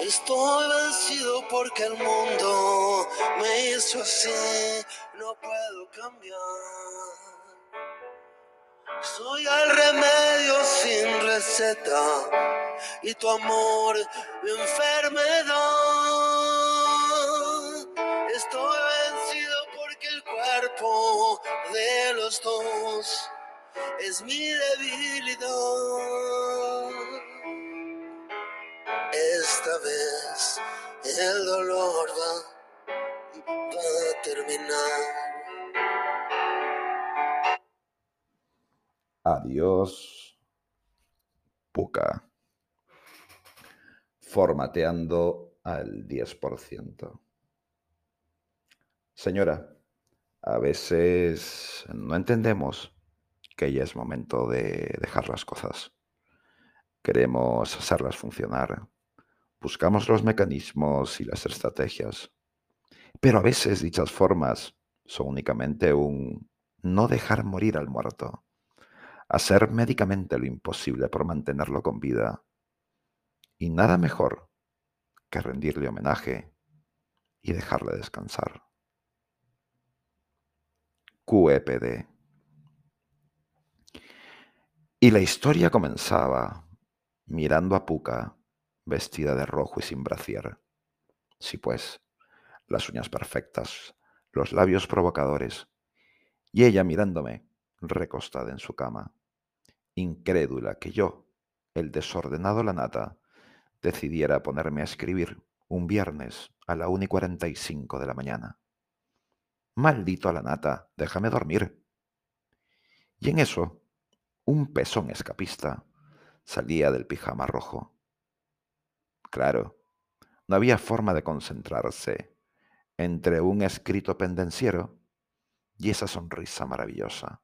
Estoy vencido porque el mundo me hizo así, no puedo cambiar. Soy el remedio sin receta y tu amor mi enfermedad. Estoy vencido porque el cuerpo de los dos es mi debilidad. Esta vez el dolor va, va a terminar. Adiós, Puka. Formateando al 10%. Señora, a veces no entendemos que ya es momento de dejar las cosas. Queremos hacerlas funcionar. Buscamos los mecanismos y las estrategias. Pero a veces dichas formas son únicamente un no dejar morir al muerto hacer médicamente lo imposible por mantenerlo con vida. Y nada mejor que rendirle homenaje y dejarle descansar. QEPD. Y la historia comenzaba mirando a Puka vestida de rojo y sin brasier. Sí, pues, las uñas perfectas, los labios provocadores, y ella mirándome recostada en su cama incrédula que yo, el desordenado la nata, decidiera ponerme a escribir un viernes a la 1 y 45 de la mañana. Maldito a la nata, déjame dormir. Y en eso, un pezón escapista salía del pijama rojo. Claro, no había forma de concentrarse entre un escrito pendenciero y esa sonrisa maravillosa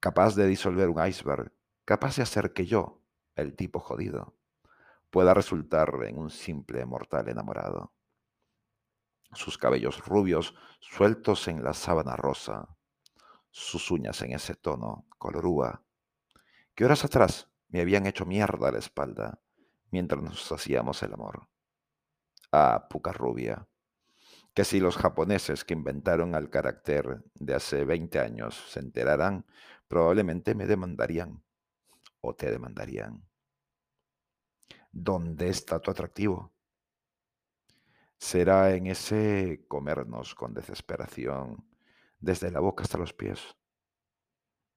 capaz de disolver un iceberg, capaz de hacer que yo, el tipo jodido, pueda resultar en un simple mortal enamorado. Sus cabellos rubios sueltos en la sábana rosa, sus uñas en ese tono colorúa, que horas atrás me habían hecho mierda a la espalda mientras nos hacíamos el amor. Ah, puca rubia, que si los japoneses que inventaron al carácter de hace 20 años se enteraran, probablemente me demandarían o te demandarían. ¿Dónde está tu atractivo? ¿Será en ese comernos con desesperación desde la boca hasta los pies?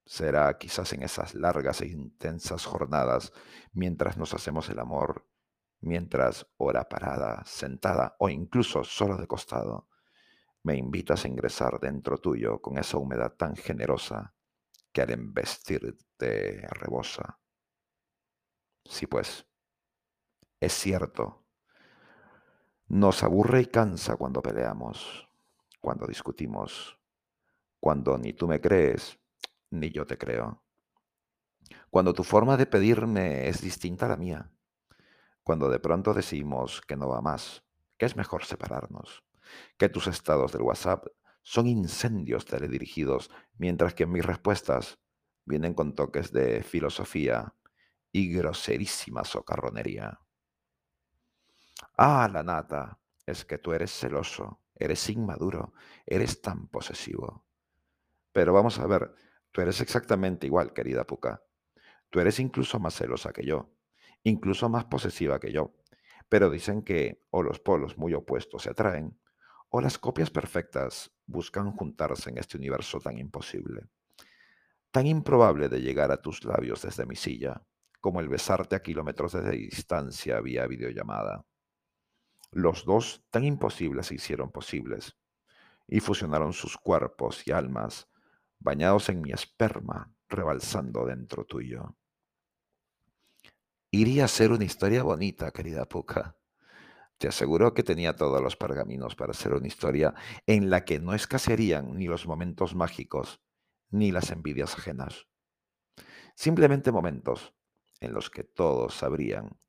¿Será quizás en esas largas e intensas jornadas mientras nos hacemos el amor, mientras hora parada, sentada o incluso solo de costado, me invitas a ingresar dentro tuyo con esa humedad tan generosa que al embestirte rebosa. Sí, pues, es cierto. Nos aburre y cansa cuando peleamos, cuando discutimos, cuando ni tú me crees, ni yo te creo. Cuando tu forma de pedirme es distinta a la mía. Cuando de pronto decimos que no va más, que es mejor separarnos, que tus estados del WhatsApp son incendios teledirigidos, mientras que mis respuestas vienen con toques de filosofía y groserísima socarronería. Ah, la nata, es que tú eres celoso, eres inmaduro, eres tan posesivo. Pero vamos a ver, tú eres exactamente igual, querida Puca. Tú eres incluso más celosa que yo, incluso más posesiva que yo. Pero dicen que o los polos muy opuestos se atraen, o las copias perfectas buscan juntarse en este universo tan imposible, tan improbable de llegar a tus labios desde mi silla, como el besarte a kilómetros de distancia vía videollamada. Los dos tan imposibles se hicieron posibles, y fusionaron sus cuerpos y almas, bañados en mi esperma, rebalsando dentro tuyo. Iría a ser una historia bonita, querida Puka te aseguro que tenía todos los pergaminos para hacer una historia en la que no escasearían ni los momentos mágicos ni las envidias ajenas. Simplemente momentos en los que todos sabrían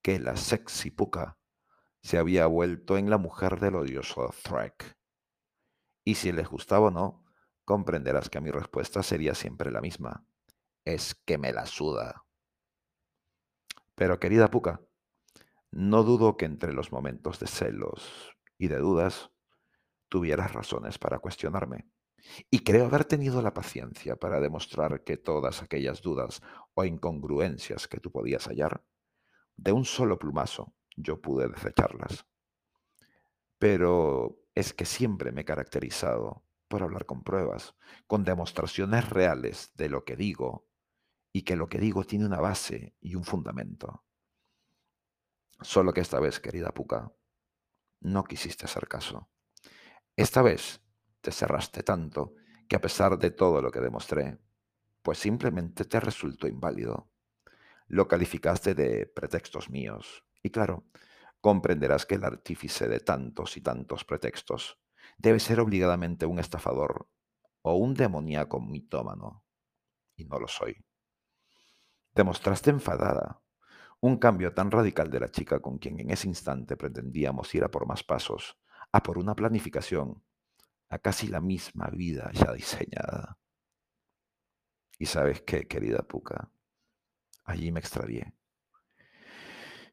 que la sexy puca se había vuelto en la mujer del odioso Threk. Y si les gustaba o no, comprenderás que mi respuesta sería siempre la misma. Es que me la suda. Pero querida puca, No dudo que entre los momentos de celos y de dudas tuvieras razones para cuestionarme. Y creo haber tenido la paciencia para demostrar que todas aquellas dudas o incongruencias que tú podías hallar, de un solo plumazo yo pude desecharlas. Pero es que siempre me he caracterizado por hablar con pruebas, con demostraciones reales de lo que digo y que lo que digo tiene una base y un fundamento. Solo que esta vez, querida Puca, no quisiste hacer caso. Esta vez te cerraste tanto que a pesar de todo lo que demostré, pues simplemente te resultó inválido. Lo calificaste de pretextos míos. Y claro, comprenderás que el artífice de tantos y tantos pretextos debe ser obligadamente un estafador o un demoníaco mitómano. Y no lo soy. Demostraste enfadada. Un cambio tan radical de la chica con quien en ese instante pretendíamos ir a por más pasos, a por una planificación, a casi la misma vida ya diseñada. Y sabes qué, querida Puca, allí me extravié.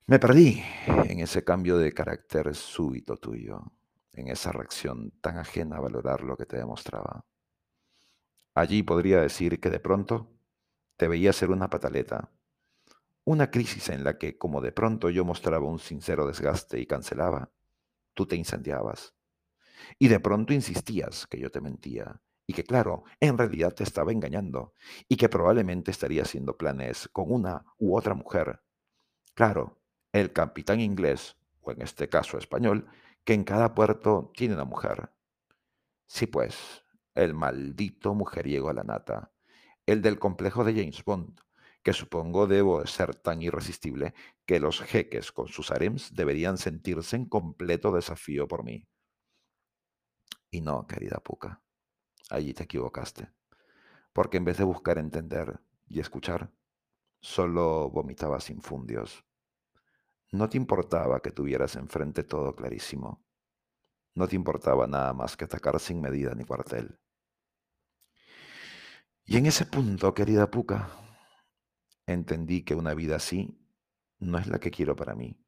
Me perdí en ese cambio de carácter súbito tuyo, en esa reacción tan ajena a valorar lo que te demostraba. Allí podría decir que de pronto te veía ser una pataleta, una crisis en la que, como de pronto yo mostraba un sincero desgaste y cancelaba, tú te incendiabas y de pronto insistías que yo te mentía y que claro, en realidad te estaba engañando y que probablemente estaría haciendo planes con una u otra mujer. Claro, el capitán inglés, o en este caso español, que en cada puerto tiene una mujer. Sí, pues, el maldito mujeriego a la nata, el del complejo de James Bond, que supongo debo ser tan irresistible que los jeques con sus harems deberían sentirse en completo desafío por mí. Y no, querida Puca, allí te equivocaste, porque en vez de buscar entender y escuchar, solo vomitabas infundios. No te importaba que tuvieras enfrente todo clarísimo. No te importaba nada más que atacar sin medida ni cuartel. Y en ese punto, querida Puca, entendí que una vida así no es la que quiero para mí.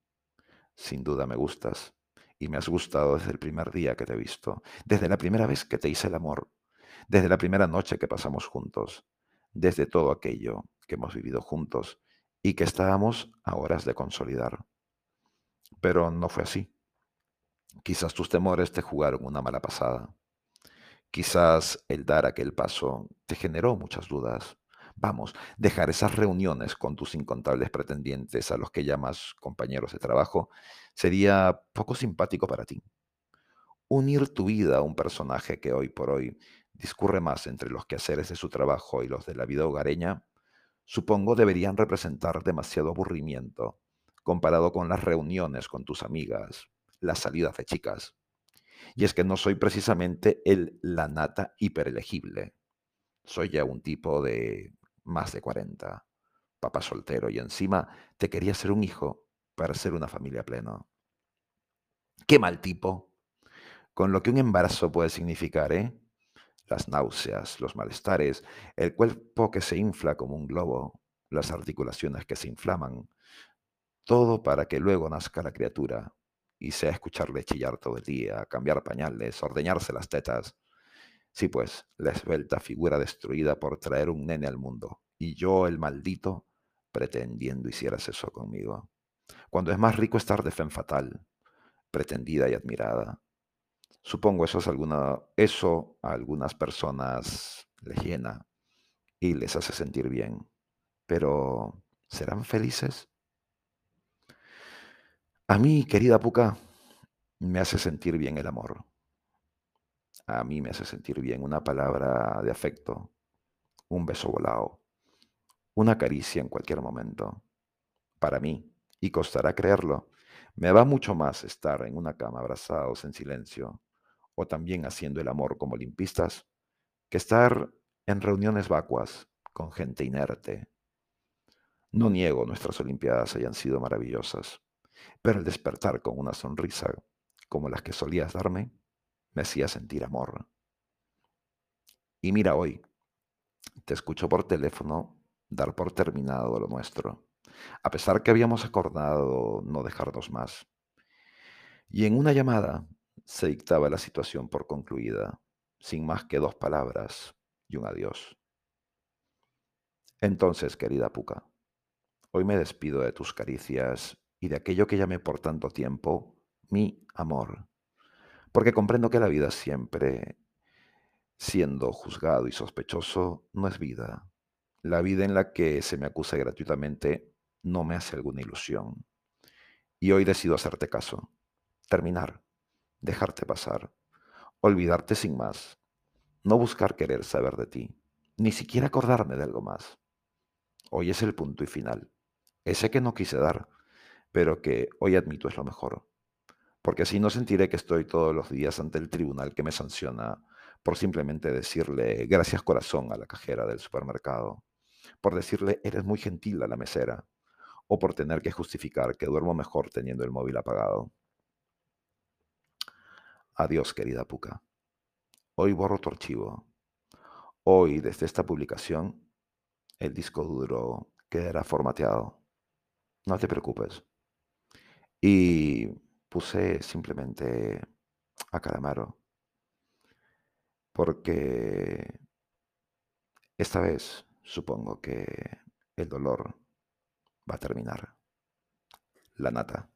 Sin duda me gustas, y me has gustado desde el primer día que te he visto, desde la primera vez que te hice el amor, desde la primera noche que pasamos juntos, desde todo aquello que hemos vivido juntos y que estábamos a horas de consolidar. Pero no fue así. Quizás tus temores te jugaron una mala pasada. Quizás el dar aquel paso te generó muchas dudas. Vamos, dejar esas reuniones con tus incontables pretendientes a los que llamas compañeros de trabajo sería poco simpático para ti. Unir tu vida a un personaje que hoy por hoy discurre más entre los quehaceres de su trabajo y los de la vida hogareña, supongo deberían representar demasiado aburrimiento comparado con las reuniones con tus amigas, las salidas de chicas. Y es que no soy precisamente el la nata hiperelegible. Soy ya un tipo de más de 40, papá soltero y encima te quería ser un hijo para ser una familia pleno. Qué mal tipo. Con lo que un embarazo puede significar, ¿eh? Las náuseas, los malestares, el cuerpo que se infla como un globo, las articulaciones que se inflaman, todo para que luego nazca la criatura y sea escucharle chillar todo el día, cambiar pañales, ordeñarse las tetas. Sí, pues, la esbelta figura destruida por traer un nene al mundo, y yo, el maldito, pretendiendo hicieras eso conmigo. Cuando es más rico estar de fe fatal, pretendida y admirada. Supongo eso, es alguna, eso a algunas personas les llena y les hace sentir bien. Pero, ¿serán felices? A mí, querida Puca, me hace sentir bien el amor. A mí me hace sentir bien una palabra de afecto, un beso volado, una caricia en cualquier momento. Para mí, y costará creerlo, me va mucho más estar en una cama abrazados en silencio o también haciendo el amor como limpistas que estar en reuniones vacuas con gente inerte. No niego nuestras Olimpiadas hayan sido maravillosas, pero el despertar con una sonrisa como las que solías darme me hacía sentir amor. Y mira hoy, te escucho por teléfono dar por terminado lo nuestro. a pesar que habíamos acordado no dejarnos más. Y en una llamada se dictaba la situación por concluida, sin más que dos palabras y un adiós. Entonces, querida Puca, hoy me despido de tus caricias y de aquello que llamé por tanto tiempo mi amor, porque comprendo que la vida siempre, siendo juzgado y sospechoso, no es vida. La vida en la que se me acuse gratuitamente no me hace alguna ilusión. Y hoy decido hacerte caso, terminar, dejarte pasar, olvidarte sin más, no buscar querer saber de ti, ni siquiera acordarme de algo más. Hoy es el punto y final, ese que no quise dar, pero que hoy admito es lo mejor, porque así no sentiré que estoy todos los días ante el tribunal que me sanciona por simplemente decirle gracias corazón a la cajera del supermercado, por decirle eres muy gentil a la mesera, o por tener que justificar que duermo mejor teniendo el móvil apagado. Adiós, querida Puca. Hoy borro tu archivo. Hoy, desde esta publicación, el disco duro quedará formateado. No te preocupes. Y puse simplemente a Calamaro. Porque esta vez supongo que el dolor va a terminar. La nata.